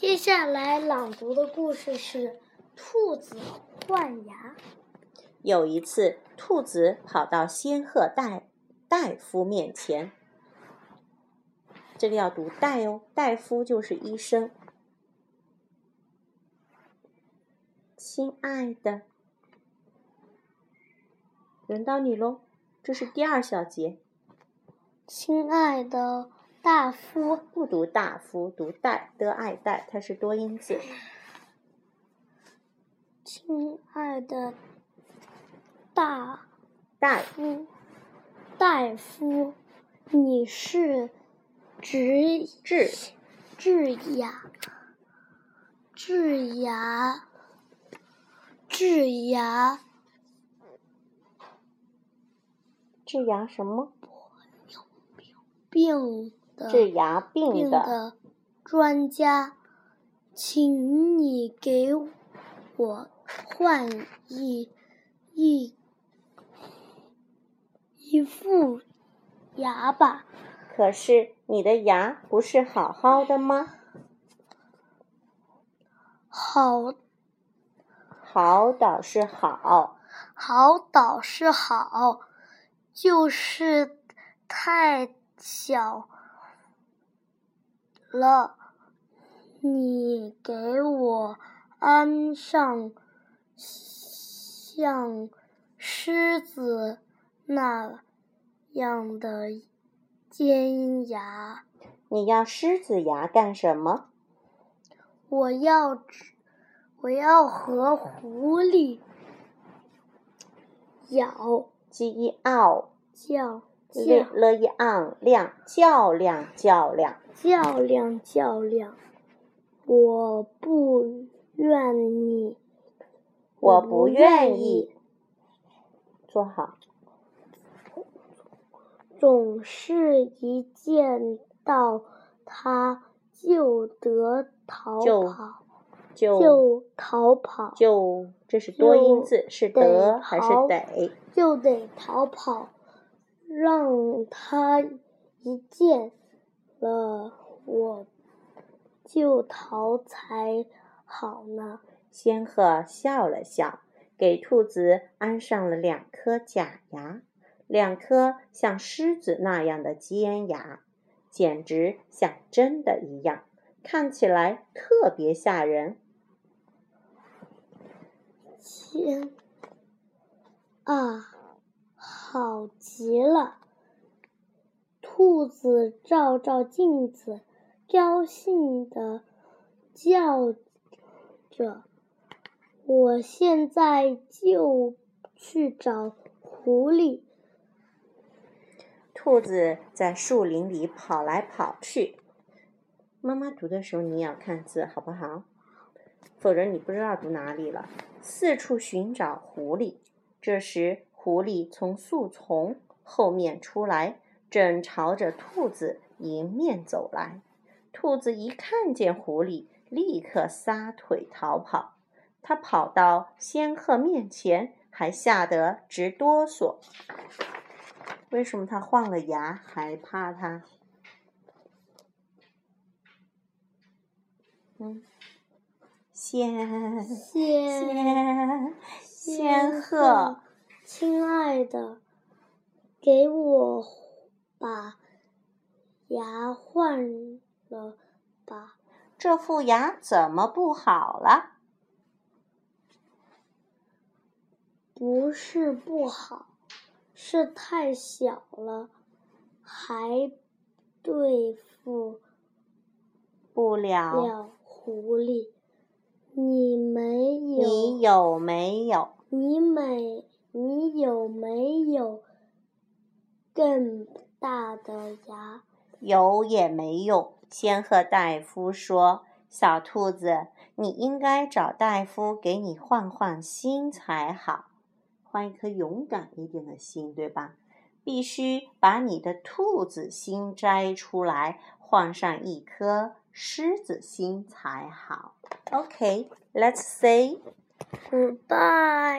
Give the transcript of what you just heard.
接下来朗读的故事是《兔子换牙》。有一次，兔子跑到仙鹤大大夫面前，这个要读“大”哦，大夫就是医生。亲爱的，轮到你喽，这是第二小节。亲爱的。大夫不读大夫，读戴的爱戴，它是多音字。亲爱的大大夫，大夫，你是治治治牙治牙治牙治牙什么病？治牙病的专家，请你给我换一一一副牙吧。可是你的牙不是好好的吗？好，好倒是好，好倒是好，就是太小。了，你给我安上像狮子那样的尖牙。你要狮子牙干什么？我要，我要和狐狸咬。E O 叫。了一昂亮较量较量。较量较量，我不愿意，我不愿意，坐好。总是一见到他就得逃跑，就逃跑，就这是多音字，是得还是得？就得逃跑。让他一见了我就逃才好呢。仙鹤笑了笑，给兔子安上了两颗假牙，两颗像狮子那样的尖牙，简直像真的一样，看起来特别吓人。天啊！好极了！兔子照照镜子，高兴的叫着：“我现在就去找狐狸。”兔子在树林里跑来跑去。妈妈读的时候，你也要看字，好不好？否则你不知道读哪里了。四处寻找狐狸。这时。狐狸从树丛后面出来，正朝着兔子迎面走来。兔子一看见狐狸，立刻撒腿逃跑。它跑到仙鹤面前，还吓得直哆嗦。为什么它换了牙还怕它？嗯，仙仙仙鹤。亲爱的，给我把牙换了吧。这副牙怎么不好了？不是不好，是太小了，还对付不了狐狸。你没有？你有没有？你没。你有没有更大的牙？有也没用。仙鹤大夫说：“小兔子，你应该找大夫给你换换心才好，换一颗勇敢一点的心，对吧？必须把你的兔子心摘出来，换上一颗狮子心才好。” OK，let's say goodbye.